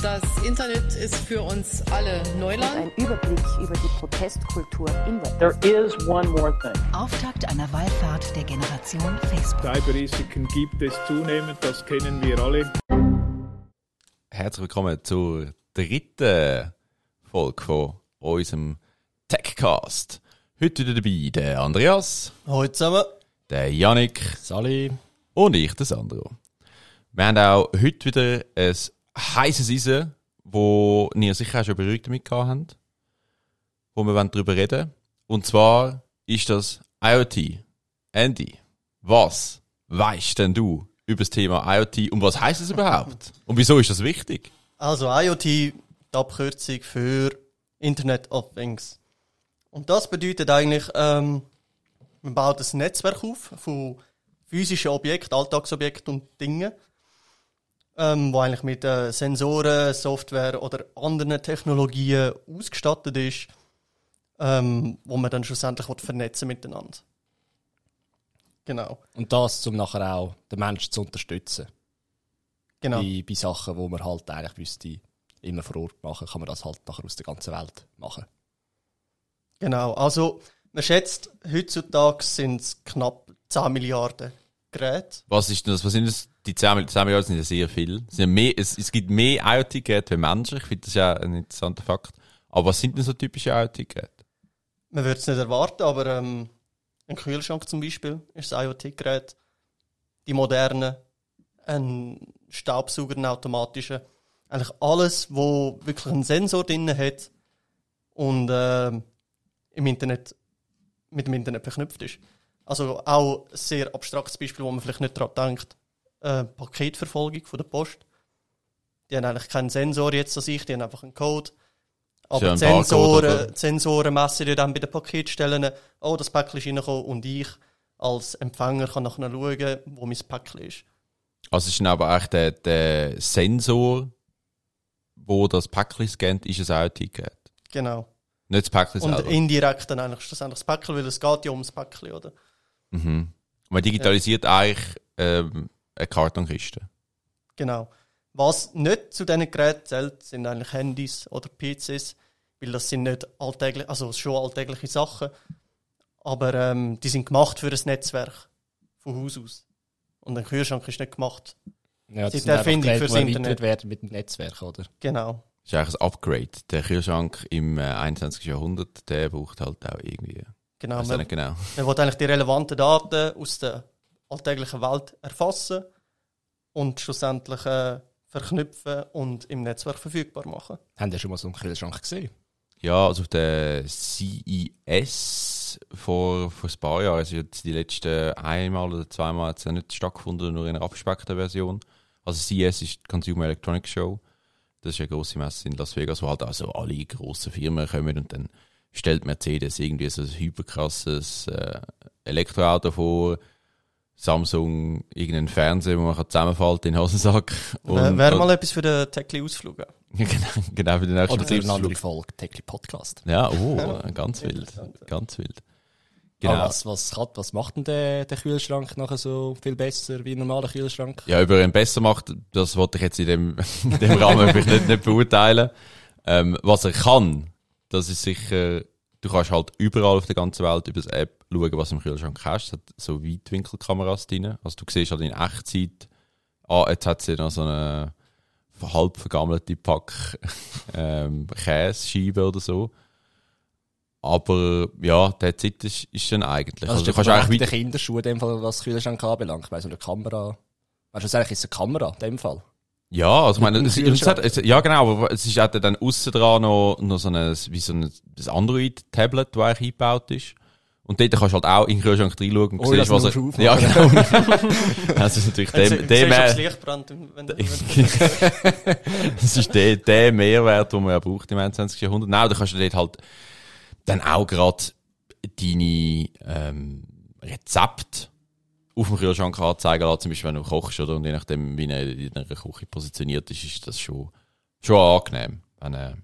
Das Internet ist für uns alle Neuland. Ein Überblick über die Protestkultur im Web. There is one more thing. Auftakt einer Wallfahrt der Generation Facebook. Cyberrisiken gibt es zunehmend, das kennen wir alle. Herzlich willkommen zur dritten Folge von unserem Techcast. Heute wieder dabei der Andreas, Hallo zusammen. der Yannick Sali. und ich, der Sandro. Wir haben auch heute wieder ein heißes Eisen, wo ihr sicher auch schon Berührung damit habt, wo wir darüber reden. Und zwar ist das IoT. Andy, was weißt denn du über das Thema IoT und was heißt es überhaupt? Und wieso ist das wichtig? Also IoT, die Abkürzung für Internet of Things. Und das bedeutet eigentlich, ähm, man baut ein Netzwerk auf von physischen Objekten, Alltagsobjekten und Dingen, ähm, wo eigentlich mit äh, Sensoren, Software oder anderen Technologien ausgestattet ist, ähm, wo man dann schlussendlich vernetzen miteinander. Genau, Und das, um nachher auch den Menschen zu unterstützen. genau. Bei, bei Sachen, wo man halt eigentlich wüsste, immer vor Ort machen, kann man das halt nachher aus der ganzen Welt machen. Genau, also man schätzt, heutzutage sind es knapp 10 Milliarden Geräte. Was ist denn das? Was sind das? Die 10 Milliarden, 10 Milliarden sind ja sehr viel. Es, ja mehr, es, es gibt mehr IoT-Geräte wie Menschen. Ich finde das ja ein interessanter Fakt. Aber was sind denn so typische IoT-Geräte? Man würde es nicht erwarten, aber ähm, ein Kühlschrank zum Beispiel ist ein IoT-Gerät. Die modernen, ein Staubsauger, ein automatischer. Eigentlich alles, wo wirklich einen Sensor drin hat und ähm, im Internet mit dem Internet verknüpft ist. Also auch ein sehr abstraktes Beispiel, wo man vielleicht nicht daran denkt. Äh, Paketverfolgung von der Post. Die haben eigentlich keinen Sensor jetzt an sich, die haben einfach einen Code. Aber Ja, die Sensoren, Sensoren messen ja dann bei den Paketstellen, oh, das Päckchen ist reingekommen und ich als Empfänger kann nachher schauen, wo mein Päckchen ist. Also ist dann aber eigentlich der, der Sensor, wo das Päckchen scannt, ist ein IoT-Gerät. Genau. Nicht das Päckchen Und selber. indirekt dann eigentlich schlussendlich das Päckchen, weil es geht ja ums Päckchen, oder? Mhm. Man digitalisiert eigentlich ähm, eine Kartonkiste. Genau. Was nicht zu diesen Geräten zählt, sind eigentlich Handys oder PCs, weil das sind nicht alltäglich, also schon alltägliche Sachen, aber ähm, die sind gemacht für ein Netzwerk von Haus aus. Und ein Kühlschrank ist nicht gemacht. Ja, Seit sind Erfindung fürs Internet. werden mit dem Netzwerk, oder? Genau. Das ist eigentlich ein Upgrade. Der Kühlschrank im äh, 21. Jahrhundert, der braucht halt auch irgendwie. Genau. Man, nicht genau. man will eigentlich die relevanten Daten aus der alltäglichen Welt erfassen und schlussendlich äh, verknüpfen und im Netzwerk verfügbar machen. Haben ihr schon mal so einen Kühlschrank gesehen? Ja, also auf der CES vor, vor ein paar Jahren, also jetzt die letzten einmal oder zweimal hat es ja nicht stattgefunden, nur in einer abgespeckten Version. Also CES ist die Consumer Electronics Show. Das ist eine grosse Messe in Las Vegas, wo halt also alle grossen Firmen kommen und dann stellt Mercedes irgendwie so ein hyperkrasses äh, Elektroauto vor. Samsung irgendeinen Fernseher, wo man kann zusammenfalten in den Hosensack. Wäre wär mal etwas für den Techli-Ausflug. genau, genau für den nächsten Oder für eine andere Folge, Techli Podcast. Ja, oh, ganz wild. Ganz wild. Genau. Ah, was, was, hat, was macht denn der, der Kühlschrank nachher so viel besser wie ein normaler Kühlschrank? Ja, über ihn besser macht, das wollte ich jetzt in dem, in dem Rahmen nicht, nicht beurteilen. Ähm, was er kann, das ist sicher, du kannst halt überall auf der ganzen Welt über das App schauen, was du im Kühlschrank hast. Es hat so Weitwinkelkameras drin. Also du siehst halt in Echtzeit, ah, jetzt hat sie noch so eine halb vergammelte Pack ähm, Käsescheibe oder so. Aber ja, der Zeit ist, ist dann eigentlich. Also, du kannst eigentlich der weit, Kinderschuh in dem Fall, was Kühlschrank anbelangt. Ich weiss, so eine Kamera. Weißt du, eigentlich ist eine Kamera in dem Fall? Ja, also ich meine, es, es hat, es, ja genau, aber es ist auch dann aussen dran noch, noch so ein, wie so ein, ein Android-Tablet, das eigentlich eingebaut ist. Und dort kannst du halt auch in den Kühlschrank reinschauen und Oh, siehst, das was er, du ja aufmachen. genau. das ist natürlich dem, du dem, äh, Licht brennt. Wenn, wenn, das ist der, der Mehrwert, den man ja braucht im 21. Jahrhundert. Nein, da kannst du dort halt dann auch gerade deine, ähm, Rezepte auf dem Kühlschrank anzeigen lassen, zum Beispiel wenn du kochst, oder? Und je nachdem, wie er in einer Küche positioniert ist, ist das schon, schon angenehm. Wenn, äh,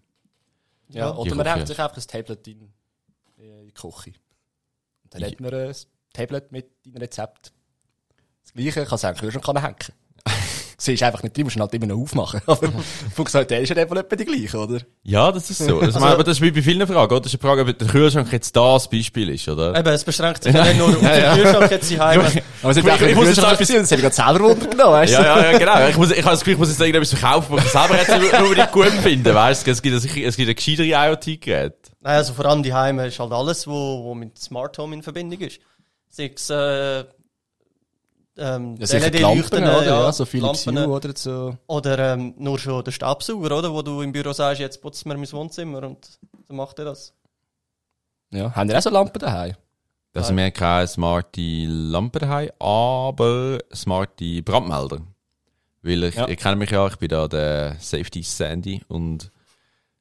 Ja, oder man hängt sich einfach ein Tablet in, in die Küche. Und dann Ja. hat man ein Tablet mit deinem Rezept. Das gleiche kann es auch in den Kühlschrank hängen. Siehst einfach nicht drin, musst ihn halt immer noch aufmachen. Aber Funktionalität ist ja einfach etwa die gleiche, oder? Ja, das ist so. Das, aber das ist wie bei vielen Fragen, oder? Das ist eine Frage, ob der Kühlschrank jetzt das Beispiel ist, oder? Eben, es beschränkt sich ja nicht nur auf den Kühlschrank jetzt die Heime. Aber es Ich- ich ein muss Kühlschrank etwas- gewesen, das hätte ich gerade selber Wunder genommen, weißt du? Ja, ja, ja, genau. Ich, muss, ich habe das Gefühl, ich muss jetzt irgendetwas verkaufen, was ich selber jetzt nicht unbedingt gut finde, weißt du? Es gibt, sicher- es gibt ein gescheitere IoT-Gerät. Nein, also vor allem die Heime ist halt alles, wo, wo mit Smart Home in Verbindung ist. Sei es, äh, ähm, Ja, sicher die Lampen, oder? Ja, so Philips Lampen. Hue, oder so. Oder ähm, nur schon der Staubsauger, oder? Wo du im Büro sagst, jetzt putzt mir mein Wohnzimmer und so macht er das. Ja. Haben ihr auch so Lampen daheim? Das sind wir keine smarte Lampe daheim, aber smarte Brandmelder. Weil ich, Ja. ihr kennt mich ja, ich bin da der Safety Sandy und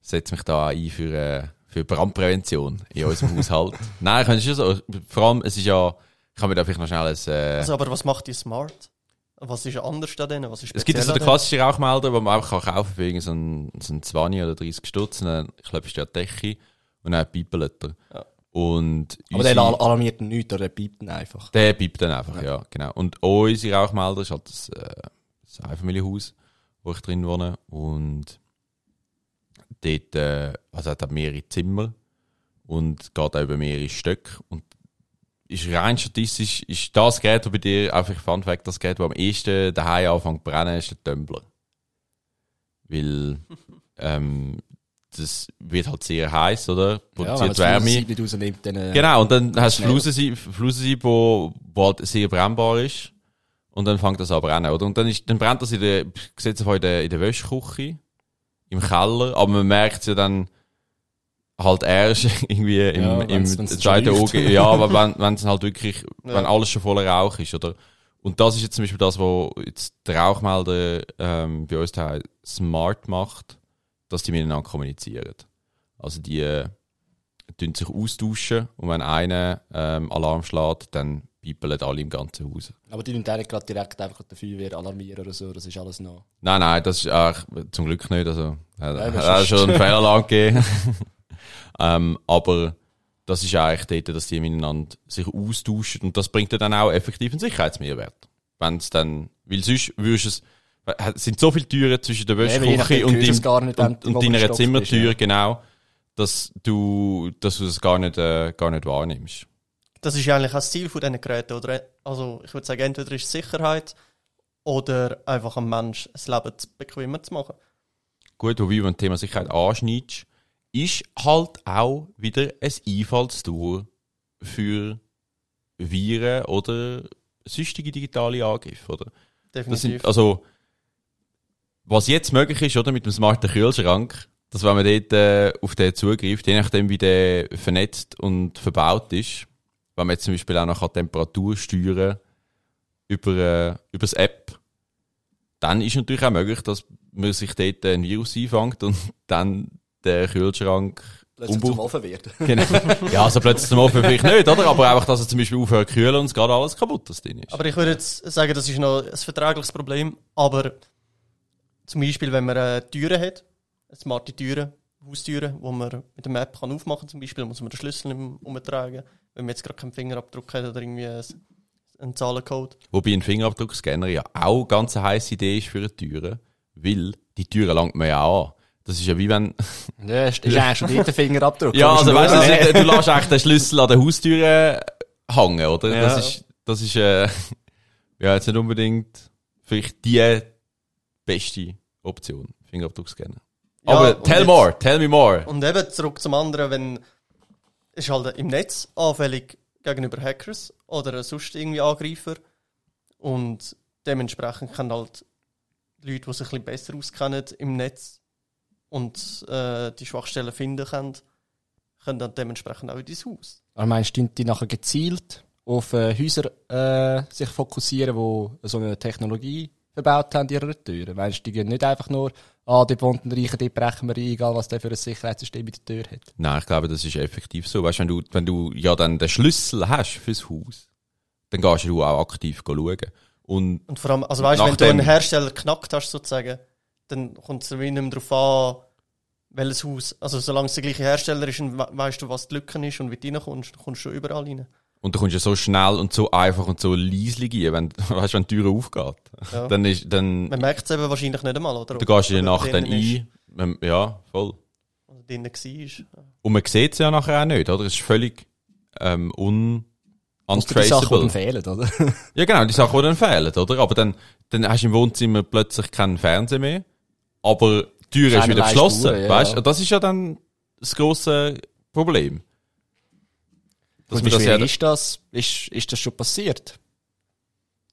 setze mich da ein für, äh, für Brandprävention in unserem Haushalt. Nein, ich kann es schon so, vor allem, es ist ja, ich kann mir da vielleicht noch schnell ein, äh, Also, aber was macht die Smart? Was ist anders da drin? Was ist Es gibt speziell also den klassischen Rauchmelder, den man einfach kann kaufen für irgendwie so einen, so einen 20 oder 30 Stutz. Und dann klebst du an die Decke und dann piept er. Ja. Und Aber der alarmiert ihn nicht, oder der piept ihn einfach. der piept dann einfach, ja. genau. Und unsere Rauchmelder ist halt das, äh, das Einfamilienhaus, wo ich drin wohne. Und dort, äh, also hat er mehrere Zimmer und geht auch über mehrere Stöcke. Und ist rein statistisch, ist das Gerät, das bei dir, einfach Fun Fact, das Gerät, das am ehesten daheim anfängt zu brennen, ist der Tumbler. Weil, ähm, das wird halt sehr heiß, oder? Produziert Wärme. nicht rausnimmt, dann, äh, Genau, und dann hast du. Flusensieb, Flusensieb wo, wo halt sehr brennbar ist. Und dann fängt das an zu brennen, oder? Und dann, ist, dann brennt das in der, sieht in der, in der Wäschküche, im Keller, aber man merkt es ja dann halt erst irgendwie im, Ja, im zweiten läuft. ja, aber wenn, wenn es halt wirklich, Ja. wenn alles schon voller Rauch ist, oder? Und das ist jetzt zum Beispiel das, was jetzt der Rauchmelder ähm, bei uns daheim smart macht, dass die miteinander kommunizieren. Also die äh, tun sich austauschen und wenn einer ähm, Alarm schlägt, dann piepeln alle im ganzen Haus. Aber die müssen nicht gerade direkt einfach die Feuerwehr alarmieren oder so, das ist alles noch. Nein, nein, das ist eigentlich zum Glück nicht. Also, das auch ist- schon einen Fehlalarm gegeben. ähm, aber das ist eigentlich dort, dass die miteinander sich austauschen und das bringt dann auch effektiv einen Sicherheitsmehrwert. Wenn es dann, weil sonst würdest es, es sind so viele Türen zwischen der Ja, Wäschküche und, wenn und, du im und deiner Zimmertür, bist, genau, dass du, dass du das gar nicht, äh, gar nicht wahrnimmst. Das ist ja eigentlich auch das Ziel von diesen Geräten, oder? Also, ich würde sagen, entweder ist es Sicherheit oder einfach am Mensch das Leben zu bequemer zu machen. Gut, wobei, wenn du das Thema Sicherheit anschneidest, ist halt auch wieder ein Einfallstor für Viren oder sonstige digitale Angriffe, oder? Definitiv. sind, also, was jetzt möglich ist, oder, mit dem smarten Kühlschrank, dass wenn man dort äh, auf den zugreift, je nachdem wie der vernetzt und verbaut ist, wenn man jetzt zum Beispiel auch noch Temperatur steuern über, äh, über das App, dann ist natürlich auch möglich, dass man sich dort ein Virus einfängt und dann der Kühlschrank Plötzlich Umbau- zum Offen werden. Genau. Ja, also plötzlich zum Offen vielleicht nicht, oder? Aber einfach, dass er zum Beispiel aufhört zu kühlen und es gerade alles kaputt das drin ist. Aber ich würde jetzt sagen, das ist noch ein verträgliches Problem. Aber zum Beispiel, wenn man äh, Türen hat, smarte Türen, Haustüren, wo man mit der App kann aufmachen kann, zum Beispiel, muss man den Schlüssel umtragen. Wenn man jetzt gerade keinen Fingerabdruck hat oder irgendwie ein- einen Zahlencode. Wobei ein Fingerabdruckscanner ja auch ganz eine heisse Idee ist für eine Türe, weil die Türe langt man ja an. Das ist ja wie wenn, Ja, ist eigentlich schon dort der Fingerabdruck. ja, also weißt du, ja. du lässt eigentlich den Schlüssel an der Haustüre hängen, oder? Ja. Das ist, das ist, äh, ja, jetzt nicht unbedingt vielleicht die beste Option, Fingerabdruckscanner. Ja, Aber tell jetzt- more, tell me more. Und eben zurück zum anderen, wenn ist halt im Netz anfällig gegenüber Hackers oder sonst irgendwie Angreifer und dementsprechend können halt Leute, die sich ein bisschen besser auskennen im Netz und äh, die Schwachstellen finden können, können dann dementsprechend auch in dein Haus. Aber meinst du, die nachher gezielt auf äh, Häuser äh, sich fokussieren, die so eine Technologie verbaut haben in ihrer Türen? Meinst du, die gehen nicht einfach nur, ah, dort wohnt ein Reicher, dort brechen wir ein, egal was der für ein Sicherheitssystem in der Tür hat? Nein, ich glaube, das ist effektiv so. Weißt, wenn du, wenn du ja dann den Schlüssel hast fürs Haus, dann gehst du auch aktiv schauen. Und Und vor allem, also weißt du, wenn du einen Hersteller knackt hast, sozusagen, dann kommt es wie nicht mehr darauf an, welches Haus. Also, solange es der gleiche Hersteller ist, we weißt du, was die Lücke ist und wie du reinkommst, dann kommst du schon überall rein. Und du kommst ja so schnell und so einfach und so leislich rein, wenn, weißt, wenn die Tür aufgeht. Ja. Dann ist, dann, Man merkt es eben wahrscheinlich nicht einmal, oder? du gehst in der Nacht dann ein. Ähm, Ja, voll. Oder drinnen war. Und man sieht es ja nachher auch nicht, oder? Es ist völlig, ähm, un, Ausser die Sachen, die dann untraceable. fehlen, oder? Ja, genau, die Sachen, die dann fehlen, oder? Aber dann, dann hast du im Wohnzimmer plötzlich keinen Fernseher mehr, aber die Tür ist wieder geschlossen, Spuren, ja. weißt? Und das ist ja dann das grosse Problem. Dass man wie das ja, ist das? Ist, ist das schon passiert?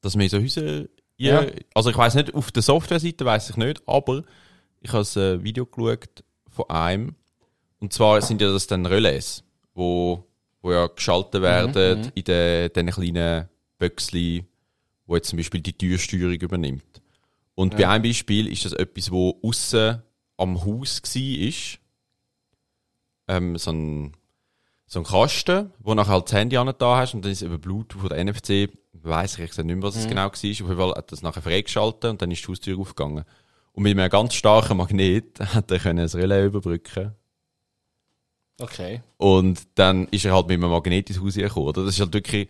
dass in so Häuser, ja, also ich weiß nicht, auf der Softwareseite weiß ich nicht, aber ich habe ein Video geschaut von einem, und zwar sind ja das dann Relais, wo, wo ja geschaltet werden in den, den kleinen Böckchen, wo jetzt zum Beispiel die Türsteuerung übernimmt. Und bei einem Beispiel ist das etwas, wo außen am Haus war, ähm, so ein, so ein Kasten, wo nachher halt das Handy an da hast und dann ist es über Bluetooth oder NFC, weiss ich nicht mehr, was es genau war. Auf jeden Fall hat das nachher freigeschaltet und dann ist die Haustür aufgegangen. Und mit einem ganz starken Magnet hat er können das Relais überbrücken Okay. und dann ist er halt mit einem Magnet ins Haus gekommen. Oder? Das ist halt wirklich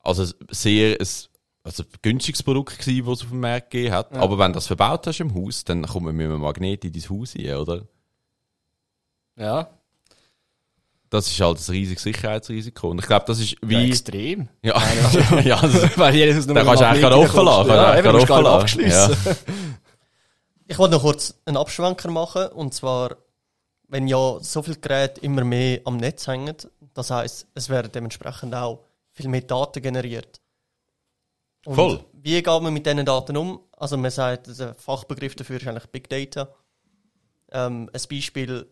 also sehr ein, also ein günstiges Produkt gewesen, das es auf dem Markt gegeben hat. Aber wenn du das verbaut hast im Haus, dann kommt man mit einem Magnet in dein Haus rein, oder? Ja, Das ist halt ein riesiges Sicherheitsrisiko. Und ich glaube, das ist ja wie... extrem. Ja, ja, das, Weil jedes mit kannst du eigentlich offen lassen. Ja, kannst du eben, eigentlich du lassen. abgeschlossen. Ich wollte noch kurz einen Abschwenker machen. Und zwar, wenn ja so viele Geräte immer mehr am Netz hängen, das heißt, es werden dementsprechend auch viel mehr Daten generiert. Und Voll. Wie geht man mit diesen Daten um? Also man sagt, der Fachbegriff dafür ist eigentlich Big Data. Ähm, ein Beispiel,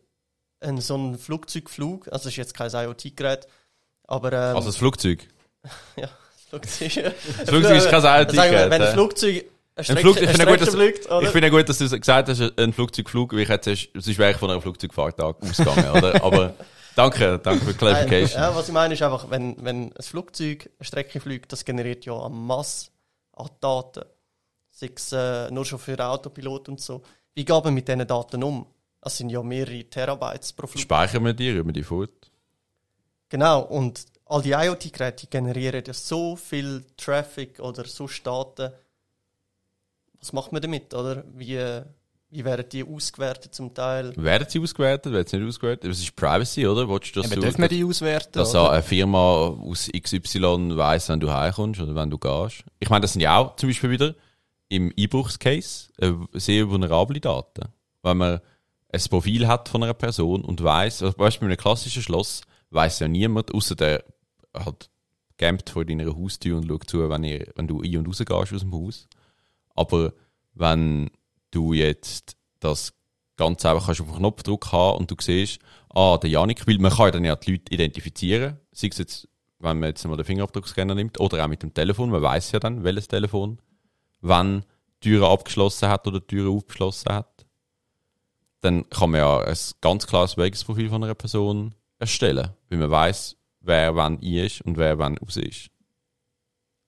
ein, so ein Flugzeugflug, also das ist jetzt kein IoT-Gerät, aber ähm, also das Flugzeug. ja, das Flugzeug. Das Flugzeug ist kein wir, IoT-Gerät, Wenn ein. Flugzeug Ein Flug, ich finde gut, dass, fliegt, ich finde gut, dass du gesagt hast, ein Flugzeugflug, weil ich hätte sonst wäre ich von einer Flugzeugfahrt ausgegangen, oder? Aber danke, danke für die Clarification. Äh, Ja, was ich meine ist einfach, wenn, wenn ein Flugzeug eine Strecke fliegt, das generiert ja eine Masse an Daten. Sei es äh, nur schon für Autopilot und so. Wie geht man mit diesen Daten um? Das sind ja mehrere Terabytes pro Flug. Speichern wir die, wir die fort. Genau, und all die IoT-Geräte generieren ja so viel Traffic oder so Daten. Was macht man damit, oder? Wie, wie werden die ausgewertet zum Teil? Werden sie ausgewertet, werden sie nicht ausgewertet? Das ist Privacy, oder? Willst du, dass, du, dürfen wir die auswerten? dass oder? eine Firma aus XY weiss, wenn du heimkommst oder wenn du gehst? Ich meine, das sind ja auch zum Beispiel wieder im Einbruchscase äh, sehr vulnerable Daten. Wenn man ein Profil hat von einer Person und weiss, also weißt, bei einem klassischen Schloss weiss ja niemand, außer der halt campt vor deiner Haustür und schaut zu, wenn, ihr, wenn du ein- und rausgehst aus dem Haus. Aber wenn du jetzt das ganz einfach kannst auf einen Knopfdruck haben und du siehst, ah, der Janik, weil man kann ja dann ja die Leute identifizieren, sei es jetzt, wenn man jetzt mal den Fingerabdruckscanner nimmt, oder auch mit dem Telefon, man weiß ja dann, welches Telefon, wann die Türen abgeschlossen hat oder die Türen aufgeschlossen hat, dann kann man ja ein ganz klares Wegesprofil von einer Person erstellen, weil man weiß, wer wann ein ist und wer wann raus ist.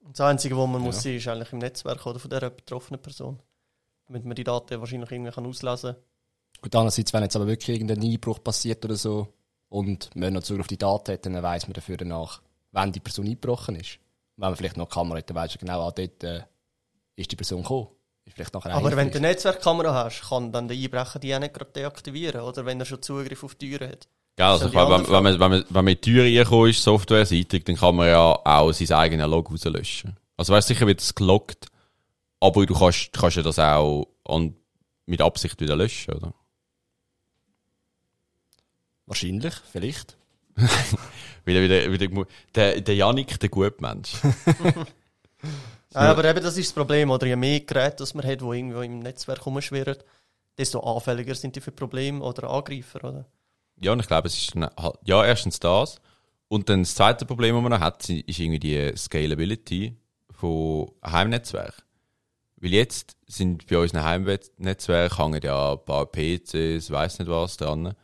Und das Einzige, was man muss sehen, ist eigentlich im Netzwerk oder von der betroffenen Person. Damit man die Daten wahrscheinlich irgendwie kann auslesen kann. Gut, andererseits, wenn jetzt aber wirklich irgendein Einbruch passiert oder so und man noch Zugriff auf die Daten hat, dann weiss man dafür danach, wann die Person eingebrochen ist. Und wenn man vielleicht noch eine Kamera hat, dann weiss man genau, ah, dort äh, ist die Person gekommen. Ist vielleicht nachher Aber wenn du eine Netzwerkkamera hast, kann dann der Einbrecher die auch nicht gerade deaktivieren, oder wenn er schon Zugriff auf die Türen hat. Gell, also wenn, wenn, man, wenn, man, wenn man in die Tür reinkommt, ist softwareseitig, dann kann man ja auch sein eigenes Log rauslöschen. Also weißt sicher wird es geloggt, aber du kannst, kannst ja das auch an, mit Absicht wieder löschen, oder? Wahrscheinlich, vielleicht. Wieder, wieder, wieder, der, der Janik, der Gutmensch. Nein, aber eben das ist das Problem, oder je mehr Geräte das man hat, die irgendwo im Netzwerk rumschwirren, desto anfälliger sind die für Probleme oder Angreifer, oder? ja, und ich glaube, es ist halt- ja erstens das. Und dann das zweite Problem, das man noch hat, ist irgendwie die Scalability von Heimnetzwerken. Weil jetzt sind bei unseren Heimnetzwerken hängen ja ein paar PCs, weiß nicht was dran.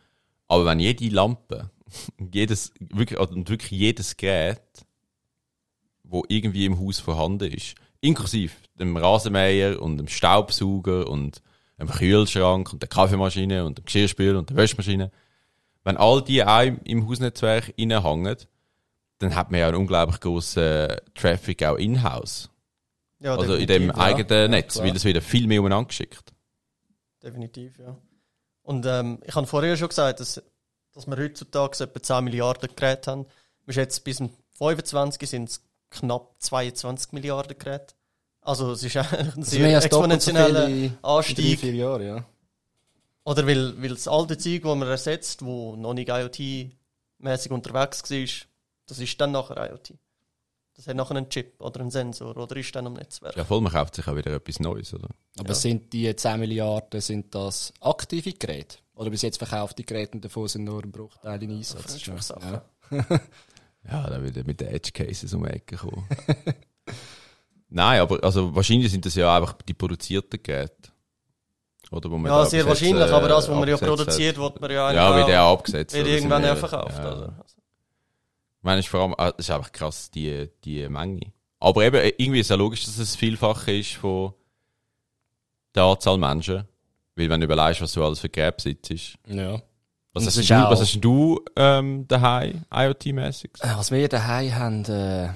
Aber wenn jede Lampe, jedes, wirklich, und wirklich jedes Gerät, wo irgendwie im Haus vorhanden ist, inklusive dem Rasenmäher und dem Staubsauger und dem Kühlschrank und der Kaffeemaschine und dem Geschirrspüler und der Wäschmaschine, wenn all die auch im, Hausnetzwerk reinhängen, dann hat man ja einen unglaublich grossen Traffic auch in-house. Ja, also in dem ja. eigenen Ja, Netz, weil es wieder viel mehr umeinander geschickt. Definitiv, ja. Und ähm, ich habe vorher schon gesagt, dass, dass wir heutzutage etwa 10 Milliarden Geräte haben. Wir schätzen, bis zum 25 sind es knapp 22 Milliarden Geräte. Also es ist eigentlich ein Also sehr so exponentieller viele in drei, Anstieg. vier Jahren, ja. Oder weil, weil das alte Zeug, das man ersetzt, wo noch nicht IoT-mäßig unterwegs war, das ist dann nachher IoT. Das hat nachher einen Chip oder einen Sensor oder ist dann am Netzwerk. Ja, voll, man kauft sich auch wieder etwas Neues, oder? Aber Ja. sind die 10 Milliarden, sind das aktive Geräte? Oder bis jetzt verkaufte Geräte und davon sind nur ein Bruchteil in Einsatz? Fremdschaftssachen. Ja. Ja, dann wieder mit den Edge Cases um die Ecke kommen. Nein, aber also wahrscheinlich sind das ja einfach die produzierten Geräte. Oder wo man Ja, sehr wahrscheinlich, äh, aber das, was man ja abgesetzt produziert, hat. wird man ja Ja, ja auch abgesetzt. wird irgendwann ja verkauft. ja. Oder? Ich meine, es ist vor allem, ah, es ist einfach krass, die, die Menge. Aber eben, äh, irgendwie ist es ja logisch, dass es vielfach ist von der Anzahl Menschen. Weil wenn du überlegst, was du alles für Geräte besitzt. ja. Was hast, du, was hast du ähm, daheim, IoT-mäßig? Äh, Was wir daheim haben, äh,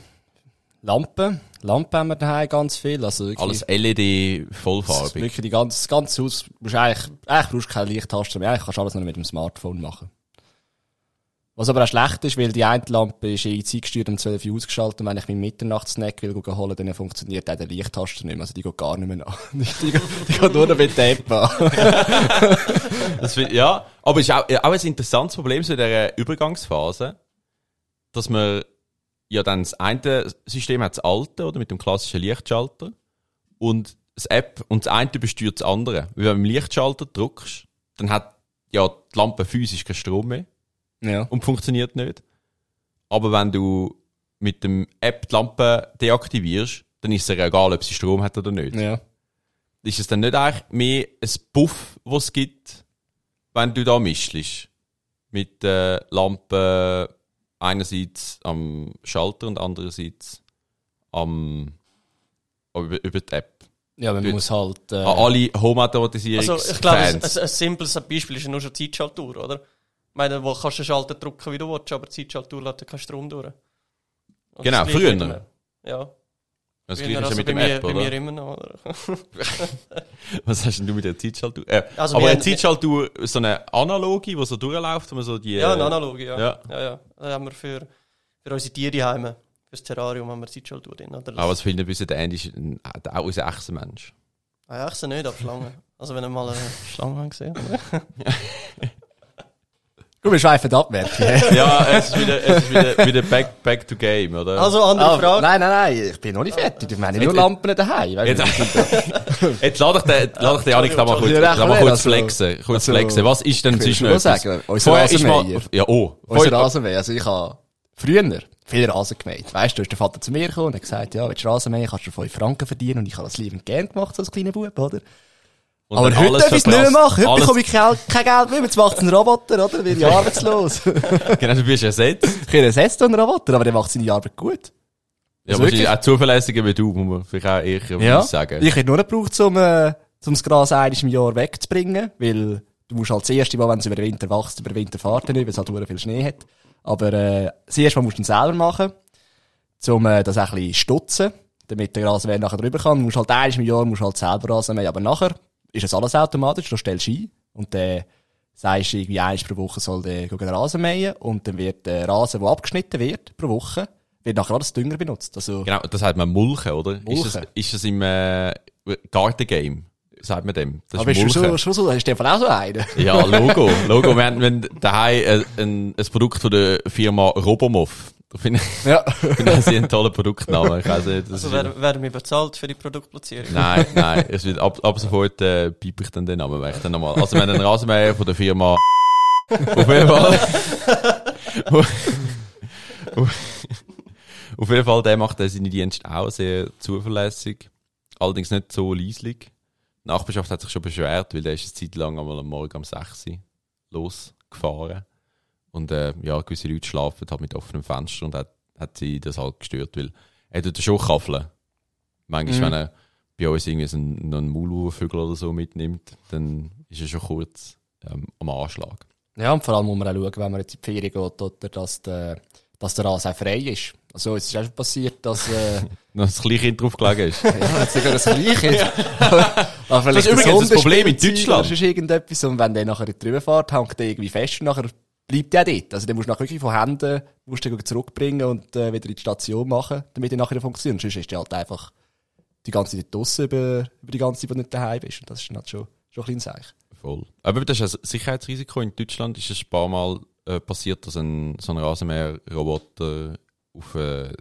Lampen. Lampen haben wir daheim ganz viel. Also wirklich, Alles LED das ist vollfarbig. wirklich die ganze, das ganze Haus, musst eigentlich, eigentlich brauchst du keine Lichttaste mehr. Eigentlich kannst du alles nur mit dem Smartphone machen. Was aber auch schlecht ist, weil die eine Lampe ist in zeitgesteuert um 12 Uhr ausgeschaltet und wenn ich meinen Mitternachtssnack will holen, dann funktioniert auch der Lichttaster nicht mehr. Also die geht gar nicht mehr an. Die, die, die geht nur noch mit der App an. Ja, aber es ist auch, auch ein interessantes Problem so in dieser Übergangsphase, dass man ja dann das eine System hat das alte, oder mit dem klassischen Lichtschalter, und das App, und das eine besteuert das andere. Wenn du im Lichtschalter drückst, dann hat ja die Lampe physisch keinen Strom mehr Ja. und funktioniert nicht. Aber wenn du mit dem App die Lampe deaktivierst, dann ist es ja egal, ob sie Strom hat oder nicht Ja. ist es dann nicht eigentlich mehr ein Buff, was es gibt, wenn du da mischst? Mit der Lampe einerseits am Schalter und andererseits am, über, über die App. Ja, man Gut. muss halt, äh, An alle Home-Automatisierungs- Also, ich glaube, ein, ein, ein simples Beispiel ist ja nur schon die Zeitschaltuhr, oder? Meine, wo kannst du Schalter drücken, wie du willst, aber Zeitschaltuhr lässt ja keinen Strom durch. Und Genau, früher. mit Ja, Das gleiche ist ja also mit bei, dem mir, App, bei mir oder? immer noch, oder? Was hast denn du mit der Zeitschaltuhr? Äh, Also aber eine Zeitschaltuhr, so eine analoge, die so durchläuft, wo man so die... Ja, eine analoge, ja. ja. ja. ja, Das haben wir für, für unsere Tiere. Für das Terrarium haben wir Zeitschaltuhr drin, oder? Aber was finde ich ein bisschen ähnlich, ist auch unser echter Mensch. Ah, ja, ich sehe nicht, aber Schlangen. Also, wenn ihr mal eine Schlange habt gesehen oder? Wir schweifen ab, merke ich. ja, es ist wieder, es ist wieder, wieder back, back to game, oder? Also, andere Ah, Frage. Nein, nein, nein, ich bin noch nicht fertig. Ich meine nur Lampen daheim. Jetzt, jetzt lade ich den, lade ich den Janik da mal kurz, da mal also- kurz flexen. Kurz also- flexen. Was ist denn zwischen schon sagen, unser Rasenmäher. ja, oh. Unser Rasenmäher. Also ich habe früher viel Rasen gemäht. Weißt du, da ist der Vater zu mir gekommen und hat gesagt, ja, willst du Rasen mähen, kannst du 5 Franken verdienen. Und ich habe das liebend gern gemacht, so als kleiner Bub, oder? Und Aber heute darf ich es nicht mehr machen. Heute bekomme ich kein, kein Geld mehr. Jetzt macht es ein Roboter, oder? Bin ich arbeitslos. Genau, du bist ersetzt. ich bin ersetzt durch einen Roboter, aber der macht seine Arbeit gut. Ja, Also wahrscheinlich wirklich? auch zuverlässiger wie du, muss man vielleicht auch eher Ja. sagen. Ich hätte nur gebraucht, um, äh, um das Gras einmal im Jahr wegzubringen, weil du musst halt das erste Mal, wenn es über den Winter wächst, über den Winter fahren nicht, weil es halt verdammt viel Schnee hat. Aber, äh, das erste Mal musst du ihn selber machen, um, äh, das auch ein bisschen stutzen, damit der Rasenmäher nachher drüber kann. Du musst halt einmal im Jahr, musst halt selber Rasen aber nachher ist es alles automatisch, du stellst ein und dann sagst du irgendwie einmal pro Woche soll der gehen Rasen mähen und dann wird der Rasen, der abgeschnitten wird, pro Woche, wird nachher alles Dünger benutzt. Also, Genau, das sagt man Mulchen, oder? Ist Mulchen. das, ist das im äh, Gartengame? Sagt man dem? Das aber ist du schon, schon so, hast du auch so einen? Ja, Logo. Logo. Wir haben, wir haben daheim ein, ein, ein Produkt von der Firma Robomov. Finde ich, Ja. finde ich einen tollen Produktnamen. Ich weiß nicht, das Also, ist- wer, werden wir bezahlt für die Produktplatzierung? Nein, nein, es wird ab, ab sofort äh, piep ich dann den Namen weg. Dann nochmal. Also wenn ein Rasenmäher von der Firma auf jeden Fall auf, jeden Fall, der macht seine Dienste auch sehr zuverlässig. Allerdings nicht so leislich. Die Nachbarschaft hat sich schon beschwert, weil der ist eine Zeit lang einmal am Morgen um 6 Uhr losgefahren. Und äh, ja, gewisse Leute schlafen halt mit offenem Fenster und hat, hat sie das halt gestört, weil er tut schon kaffeln. Manchmal, Mhm. wenn er bei uns irgendwie so einen, einen Maulwurfvögel oder so mitnimmt, dann ist er schon kurz ähm, am Anschlag. Ja, und vor allem muss man auch schauen, wenn man jetzt in die Ferien geht, oder dass der dass der Rasen auch frei ist. Also, es ist auch schon passiert, dass, äh, Noch das Kleinkind drauf gelegen ist. ja, jetzt sogar das Gleiche. aber, aber vielleicht Das ist ein übrigens das Problem in Deutschland. Oder sonst irgendetwas. Und wenn der nachher Rübe fährt, hängt der irgendwie fest und nachher bleibt der dort. Also, den musst du nachher wirklich von Händen, musst du zurückbringen und, äh, wieder in die Station machen, damit der nachher funktioniert. Sonst ist der halt einfach die ganze Zeit draussen über, über die ganze Zeit, wo du nicht daheim bist. Und das ist halt schon, schon ein kleines Zeichen. Voll. Aber das ist ein Sicherheitsrisiko. In Deutschland ist es ein paar Mal äh, passiert, dass ein, so ein Rasenmäher-Roboter auf, äh,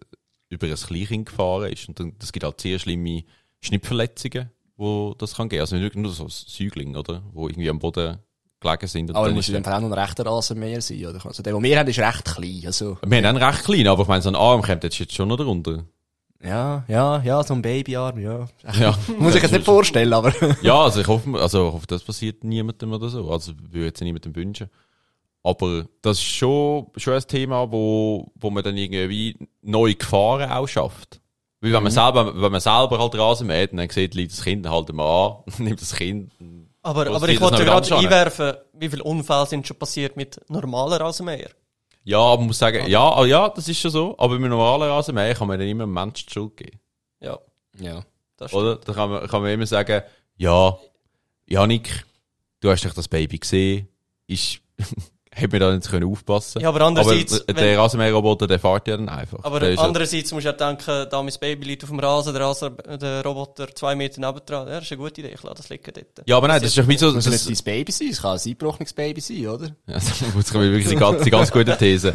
über ein Kleinkind gefahren ist. Und dann, das gibt halt sehr schlimme Schnittverletzungen, wo das kann geben. Also nicht nur so Säuglinge, oder? Wo irgendwie am Boden gelegen sind. Aber dann musst dem Fall auch noch ein rechter Rasenmäher sein, oder? Also, der, den wir haben, ist recht klein. Also, wir haben einen recht klein, aber ich meine, so ein Arm kommt jetzt schon noch drunter. ja, ja, ja, so ein Babyarm, ja. Ja. Muss ich jetzt nicht vorstellen, aber. Ja, also ich hoffe, also ich hoffe, das passiert niemandem oder so. Also würde ich jetzt niemandem wünschen. Aber das ist schon, schon ein Thema, wo, wo man dann irgendwie neue Gefahren auch schafft. Weil wenn man selber, wenn man selber halt Rasen mäht, dann sieht liegt das Kind halt mal an, nimmt das Kind. Aber, aber ich wollte gerade einwerfen, wie viele Unfälle sind schon passiert mit normalen Rasenmäher? Ja, aber man muss sagen, ja, ah, ja, das ist schon so. Aber mit normalen Rasenmäher kann man dann immer einem Menschen die Schuld geben. Ja, Ja. das Oder? Da kann man, kann man immer sagen, ja, Janik, du hast doch das Baby gesehen, ich hätte mir da nicht können aufpassen Ja, aber andererseits, aber der Rasenmäherroboter, der fährt ja dann einfach. Aber der ist ja- andererseits musst du ja denken, da mein Baby liegt auf dem Rasen, der, Rasen, der Roboter zwei Meter nebendran. Ja, das ist eine gute Idee, ich lasse das liegen dort. ja, aber nein, das ist doch wie so, Das das, muss nicht dein Baby sein, es kann ein eingebrochenes Baby sein, oder? ja, das muss wirklich die ganz, die ganz gute These.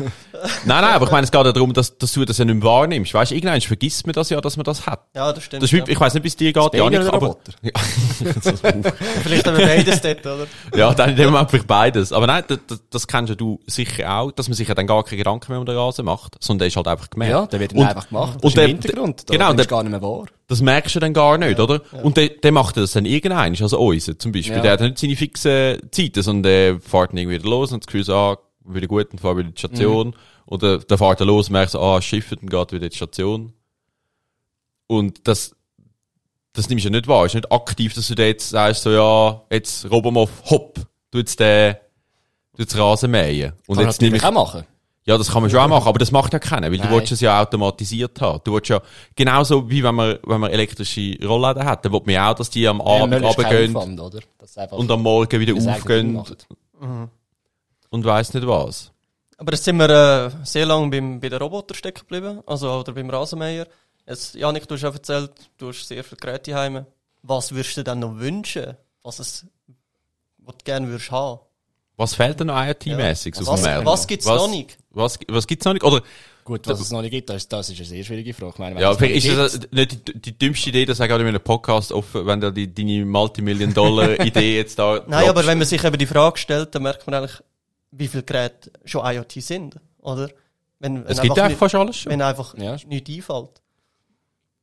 Nein, nein, aber ich meine, es geht ja darum, dass, dass du das ja nicht mehr wahrnimmst. Weißt du, irgendwann vergisst man das ja, dass man das hat. Ja, das stimmt. Das ist, ja. ich weiß nicht, es dir geht, Baby Janik, aber, Roboter? Vielleicht haben wir beides dort, oder? Ja, dann in dem Moment vielleicht beides. Aber nein, das, das, das kennst ja du sicher auch, dass man sich ja dann gar keine Gedanken mehr um den Rasen macht, sondern der ist halt einfach gemerkt. Ja, der wird Und- einfach gemacht. Das und ist der- im Hintergrund. Da genau, der- gar nicht mehr wahr. Das merkst du dann gar nicht, oder? Und der, der macht das dann irgendein, also unser zum Beispiel. Ja. Der hat nicht seine fixen Zeiten, sondern der fährt dann irgendwie wieder los und das Gefühl so, ah, wieder gut, dann fahr wieder in die Station. Mhm. Oder der fährt dann los und merkt so, ah, Schiff, dann geht wieder in die Station. Und das, das nimmst du ja nicht wahr. Es ist nicht aktiv, dass du da jetzt sagst, so, ja, jetzt Robomov, hopp, du jetzt den, du jetzt Rasen mähen. Und Kann jetzt nehme ich, auch machen. ja, das kann man schon auch machen, aber das macht ja keiner, weil du Nein. willst es ja automatisiert haben. Du willst ja, genauso wie wenn man, wenn man elektrische Rollläden hat, dann will man ja auch, dass die am Abend kein runtergehen und am Morgen wieder aufgehen machen. und weiss nicht was. Aber jetzt sind wir äh, sehr lange beim, bei den Roboter stecken geblieben, also oder beim Rasenmäher. Jetzt, Janik, du hast ja erzählt, du hast sehr viele Geräte heim. Was würdest du denn noch wünschen, was es, was du gerne würdest haben? Was fehlt denn noch IoT-mäßig Ja. dem Was- was gibt's noch nicht? Was, was gibt's noch nicht? Oder, Gut, was es noch nicht gibt, das, das ist eine sehr schwierige Frage. Ich meine, wenn ja, vielleicht ist das nicht die, die dümmste Idee, das sage ich auch in einem Podcast offen, wenn du die, deine Multimillion-Dollar-Idee jetzt da Nein, aber droppst. wenn man sich eben die Frage stellt, dann merkt man eigentlich, wie viele Geräte schon IoT sind, oder? Wenn, wenn Es gibt ja nicht- fast alles schon. Wenn einfach Ja. nichts einfällt.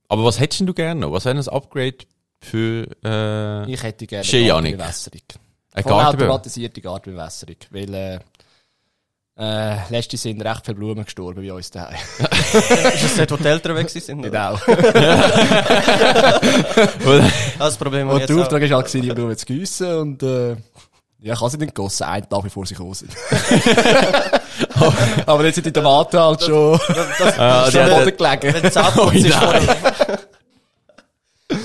Aber was hättest denn du gerne noch? Was wäre ein Upgrade für, äh, Ich hätte gerne eine Janik. Gartenbewässerung. eine automatisierte Gartenbewässerung. Weil, äh, äh, letztes sind recht viele Blumen gestorben bei uns daheim. ist das dort, wo die Eltern weg sind? Genau. Das Problem Und ich der. Auftrag war halt, die Blumen zu gießen und, äh, ja, ich habe sie nicht gegossen, einen Tag bevor sie gekommen sind. Aber jetzt sind die Tomaten halt schon, Das, Ah, das die ist hat- so, Boden gelegen. wenn Zahnputz ist vor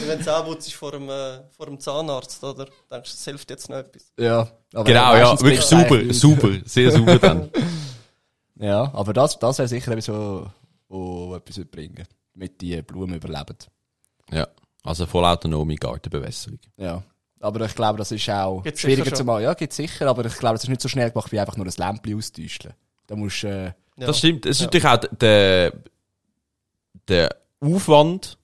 wenn Zahnputz ist vor dem, äh, vor dem Zahnarzt, oder? Denkst du, das hilft jetzt noch etwas? Ja. Aber Genau, ja, wirklich super, super, sehr super dann. Ja, aber das, das wäre sicher etwas, wo, wo etwas würde bringen Damit die Blumen überleben. Ja, also vollautonome Gartenbewässerung. Ja. Aber ich glaube, das ist auch Gibt's schwieriger zu machen. Ja, gibt's sicher, aber ich glaube, das ist nicht so schnell gemacht, wie einfach nur ein Lämpchen austäuschen. Da musst du, äh, Ja. Das stimmt. Es ist natürlich auch der, der Aufwand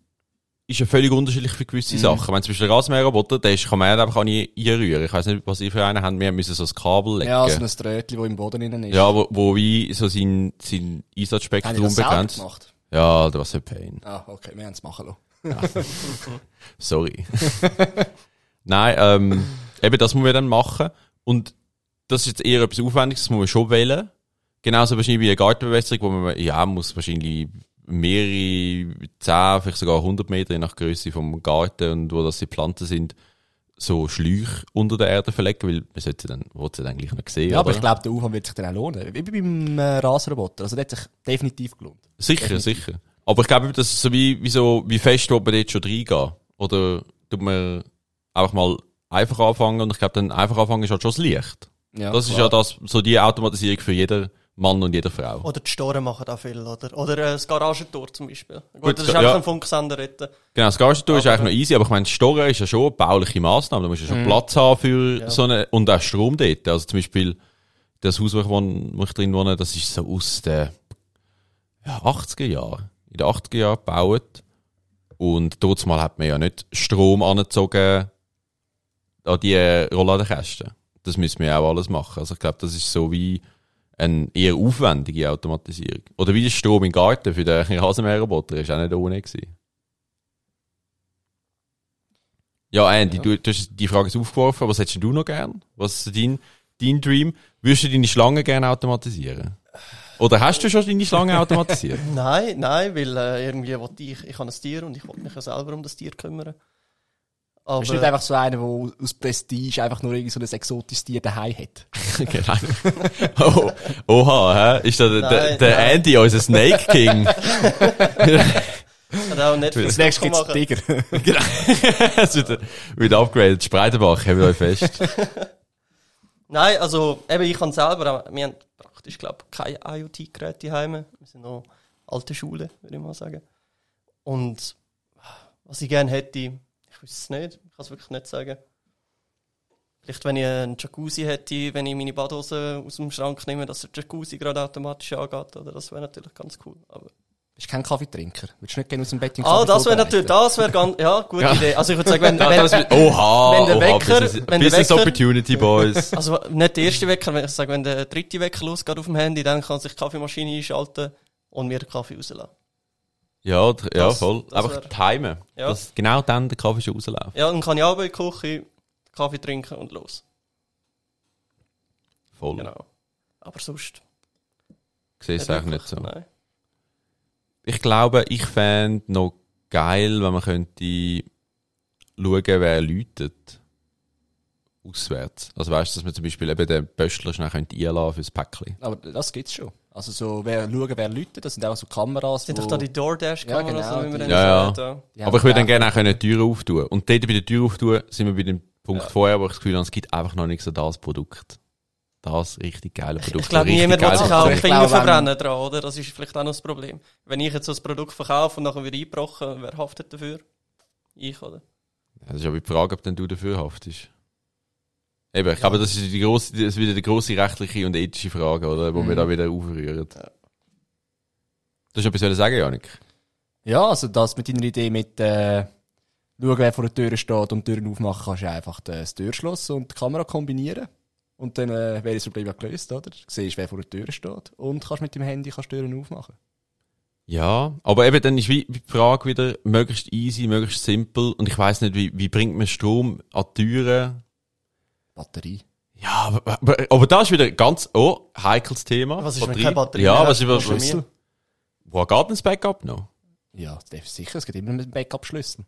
ist ja völlig unterschiedlich für gewisse Sachen. Wenn zum Beispiel ein Rasenmäherroboter, der ist, kann man einfach auch nicht einrühren. Ich weiß nicht, was ihr für einen habt. Wir müssen so ein Kabel legen. ja, so Ja, ein Trötchen, das im Boden drin ist. wo, wo wie so sein, sein Haben Einsatzspektrum begrenzt. Ja, das was ein Pain. Ah, okay, wir haben es machen lassen. Sorry. Nein, ähm, eben das muss man dann machen. Und das ist jetzt eher etwas Aufwendiges, das muss man schon wählen. Genauso wahrscheinlich wie eine Gartenbewässerung, wo man, ja, muss wahrscheinlich mehrere, 10, vielleicht sogar 100 Meter je nach Größe vom Garten und wo das die Pflanzen sind, so Schläuche unter der Erde verlegen, weil man sollte sie dann, will sie dann gleich noch sehen. Ja, aber oder? ich glaube, der Aufwand wird sich dann auch lohnen. Wie beim äh, Rasenroboter. Also, der hat sich definitiv gelohnt. Sicher, Definitiv. sicher. Aber ich glaube, das ist so wie, wie so, wie fest will man dort schon reingehen. Oder tut man einfach mal einfach anfangen und ich glaube, dann einfach anfangen ist halt schon das Licht. Ja, das ist ja das, so die Automatisierung für jeder Mann und jede Frau. Oder die Storen machen da viel, oder? Oder äh, das Garagentor zum Beispiel. Gut, Gut, das ist ja. einfach ein Funksender dort. Genau, das Garagentor ist Aber- eigentlich noch easy, aber ich meine, Storen ist ja schon eine bauliche Massnahme. Da musst du ja schon Platz haben für so eine, und auch Strom dort. Also zum Beispiel, das Haus, wo ich, wohne, wo ich drin wohne, das ist so aus den ja, 80er Jahren. In den 80er Jahren gebaut. Und mal hat man ja nicht Strom angezogen an die Rollladenkästen. Das müssen wir ja auch alles machen. Also ich glaube, das ist so wie eine eher aufwendige Automatisierung. Oder wie der Strom im Garten für den Rasenmäherroboter ist auch nicht ohne gewesen. Ja, Andy, Du, du hast die Frage ist aufgeworfen. Was hättest du noch gern? Was ist dein, dein Dream? Würdest du deine Schlange gerne automatisieren? Oder hast du schon deine Schlange automatisiert? Nein, nein, weil äh, irgendwie ich, ich habe ein Tier und ich will mich ja selber um das Tier kümmern. Aber Bist du nicht einfach so einer, der aus Prestige einfach nur irgendwie so ein exotisches Tier daheim hat? genau. Oh, oha, hä? Ist da der, der, Nein, der nein. Andy, unser Snake King? hat auch nicht viel Das nächste gibt's. Tiger. genau. Es wird, wird upgraded. Spreitenbach, haben wir euch fest. Nein, also eben ich kann selber, wir haben praktisch, glaube keine IoT-Geräte daheim. Wir sind noch alte Schule, würde ich mal sagen. Und was ich gerne hätte, ich weiß es nicht, ich kann es wirklich nicht sagen. Vielleicht, wenn ich einen Jacuzzi hätte, wenn ich meine Badhose aus dem Schrank nehme, dass der Jacuzzi gerade automatisch angeht, oder? Das wäre natürlich ganz cool. Aber Bist kein Kaffeetrinker? Würdest du nicht gerne aus dem Bett in ah, Kaffee das wäre natürlich, das wäre ganz, ja, gute Ja. Idee. Also ich würde sagen, wenn, wenn, oha, wenn der oha, Wecker- Business, wenn der Business Wecker- Opportunity, Boys. Also nicht der erste Wecker, wenn ich sage, wenn der dritte Wecker losgeht auf dem Handy, dann kann sich die Kaffeemaschine einschalten und mir den Kaffee rauslassen. Ja, dr- ja, Das- voll. das Einfach wär- timen. Ja. Dass genau dann der Kaffee schon rausläuft. Ja, dann kann ich aber in die Küche Kaffee trinken und los. Voll. Genau. Aber sonst. Ich sehe es eigentlich nicht so. Nein. Ich glaube, ich fände noch geil, wenn man könnte schauen, wer läutet. Auswärts. Also weißt du, dass man zum Beispiel eben den Pöstler schnell könnte einladen fürs Päckchen. Aber das gibt's schon. Also so, wer, schauen, wer läutet, das sind auch so Kameras, Sind wo- doch da die DoorDash-Kameras, Ja, genau, wie man die- dann Ja, ja. ja. die Aber ich würde dann gerne auch können die Tür auftun. Und dort bei der Tür auftun sind wir bei dem Punkt vorher, wo ich das Gefühl habe, es gibt einfach noch nicht so das Produkt. Das richtig geile Produkt. Ich glaube, richtig niemand will sich auch Finger glaube, verbrennen dran, oder? Das ist vielleicht auch noch das Problem. Wenn ich jetzt so ein Produkt verkaufe und nachher wieder einbrochen, wer haftet dafür? Ich, oder? Ja, Das ist aber die Frage, ob denn du dafür haftest. Eben, ich glaube, das ist, die grosse, das ist wieder die grosse rechtliche und ethische Frage, oder? Wo wir da wieder aufrühren. Du hast etwas sagen, Janik? Ja, also das mit deiner Idee mit äh, schauen, wer vor der Tür steht und Türen aufmachen, kannst du einfach das Türschloss und die Kamera kombinieren. Und dann äh, wäre das Problem ja gelöst, oder? Du siehst, wer vor der Tür steht und kannst mit dem Handy kannst die Türen aufmachen. Ja, aber eben dann ist wie die Frage wieder möglichst easy, möglichst simpel und ich weiß nicht, wie, wie bringt man Strom an die Türen? Batterie. Ja, aber, aber, aber das ist wieder ein ganz, oh, heikles Thema. Was ist, wenn keine Batterie Ja, mehr was über Was ist Schlüssel? Wo geht denn das Backup noch? Ja, das ist sicher, es gibt immer einen Backup-Schlüssel.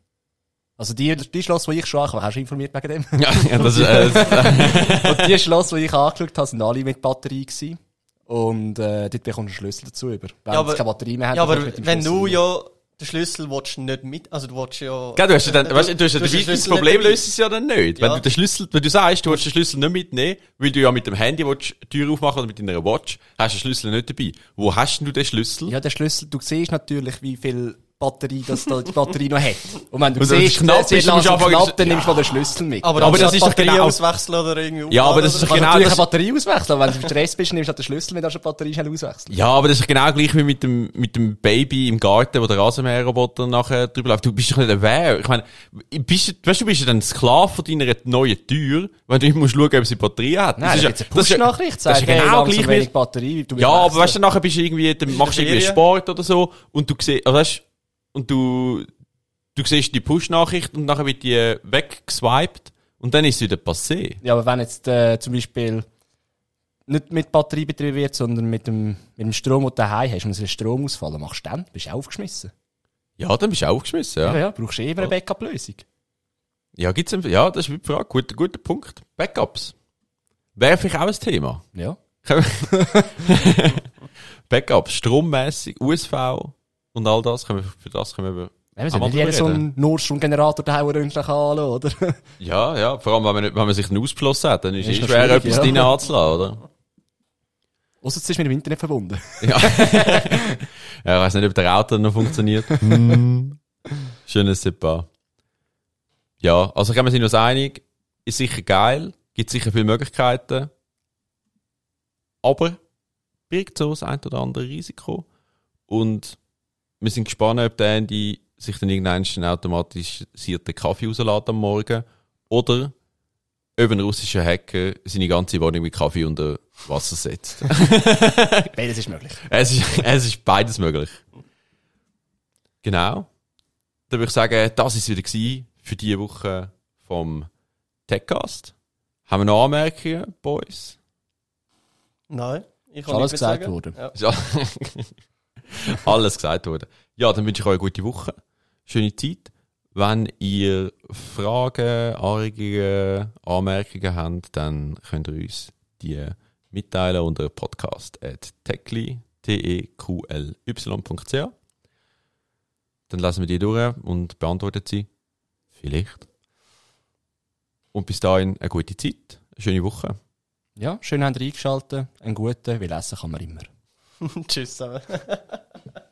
Also die, die Schloss, die ich schon habe, hast du informiert wegen dem? Ja, ja das ist, äh, Und die Schloss, die ich angeschaut habe, sind alle mit Batterie gewesen. Und äh, dort bekommst du einen Schlüssel dazu über. Wenn Ja, aber- du keine Batterie mehr hast, Ja, aber mit wenn Schlüssel du ja den Schlüssel willst nicht mit, also du willst ja... Gell, du hast ja dann, weißt du, du hast ja Du den das Problem löst es ja dann nicht. Wenn Ja. du den Schlüssel, wenn du sagst, du willst den Schlüssel nicht mitnehmen, weil du ja mit dem Handy willst, die Tür aufmachen oder mit deiner Watch, hast du den Schlüssel nicht dabei. Wo hast denn du den Schlüssel? Ja, der Schlüssel, du siehst natürlich, wie viel Batterie das da, die Batterie noch hat. Und wenn du Und wenn siehst, es knapp ist, knapp, dann ja. nimmst du mal den Schlüssel mit. aber, aber das das ist doch Batterie genau- auswechseln oder irgendwie Ja, aber das ist doch genau natürlich das- eine Batterie auswechseln, aber wenn du im Stress bist, nimmst du halt den Schlüssel mit, dann kannst du die Batterie schnell auswechseln. Ja, aber das ist genau gleich wie mit dem, mit dem Baby im Garten, wo der Rasenmäherroboter nachher drüber läuft. Du bist doch nicht aware. Ich meine, bist, du- weißt du, du bist ja dann Sklave von deiner neuen Tür, wenn du immer musst schauen, ob sie Batterie hat. Nein, ist da ja, gibt's eine das ist ja- Push-Nachricht, das ist ja genau gleich wenig wie, Batterie, du Ja, aber weißt du, nachher bist du irgendwie, dann machst du irgendwie. Sport oder so und du siehst, also weißt, und du, du siehst die Push-Nachricht und nachher wird die äh, weggeswiped und dann ist sie wieder passé. Ja, aber wenn jetzt äh, zum Beispiel nicht mit Batterie betrieben wird, sondern mit dem, mit dem Strom, den du daheim hast, und es ist Strom ausfallen, machst du dann? Bist du aufgeschmissen? Ja, dann bist du aufgeschmissen, ja. Ja, ja, brauchst du eh immer eine Backup-Lösung. Ja, gibt's, ja, das ist die Frage. Guter, guter Punkt. Backups. Wäre vielleicht auch ein Thema. Ja. Backups, strommäßig, USV und all das. Können wir, für das können wir Wir Am sollen nicht jeder so einen Nordstromgenerator röntgen anschauen, oder? Ja, ja, vor allem, wenn man, wenn man sich einen Ausfluss hat, dann ist es schwer, etwas ja. drin anzulassen, oder? Ausser es ist mit dem Internet verbunden. Ja. ja, ich weiß nicht, ob der Router noch funktioniert. Schönes Sepa. Ja, also können wir sind uns einig, ist sicher geil, gibt sicher viele Möglichkeiten, aber birgt so das ein oder andere Risiko. Und wir sind gespannt, ob der Andy sich dann irgendeinen einen automatisierten Kaffee rauslässt am Morgen oder ob ein russischer Hacker seine ganze Wohnung mit Kaffee unter Wasser setzt. Beides ist möglich. Es ist, es ist beides möglich. Genau. Dann würde ich sagen, das ist wieder für diese Woche vom Techcast. Haben wir noch Anmerkungen, Boys? Nein, ich Ist kann alles gesagt sagen. worden. Ja. Alles gesagt worden. Ja, dann wünsche ich euch eine gute Woche. Schöne Zeit. Wenn ihr Fragen, Anregungen, Anmerkungen habt, dann könnt ihr uns die mitteilen unter podcast.techly, T-E-Q-L-Y.ch. Dann lassen wir die durch und beantworten sie. Vielleicht. Und bis dahin eine gute Zeit, eine schöne Woche. Ja, schön habt ihr eingeschaltet. Einen guten, weil essen kann man immer. Tschüss zusammen.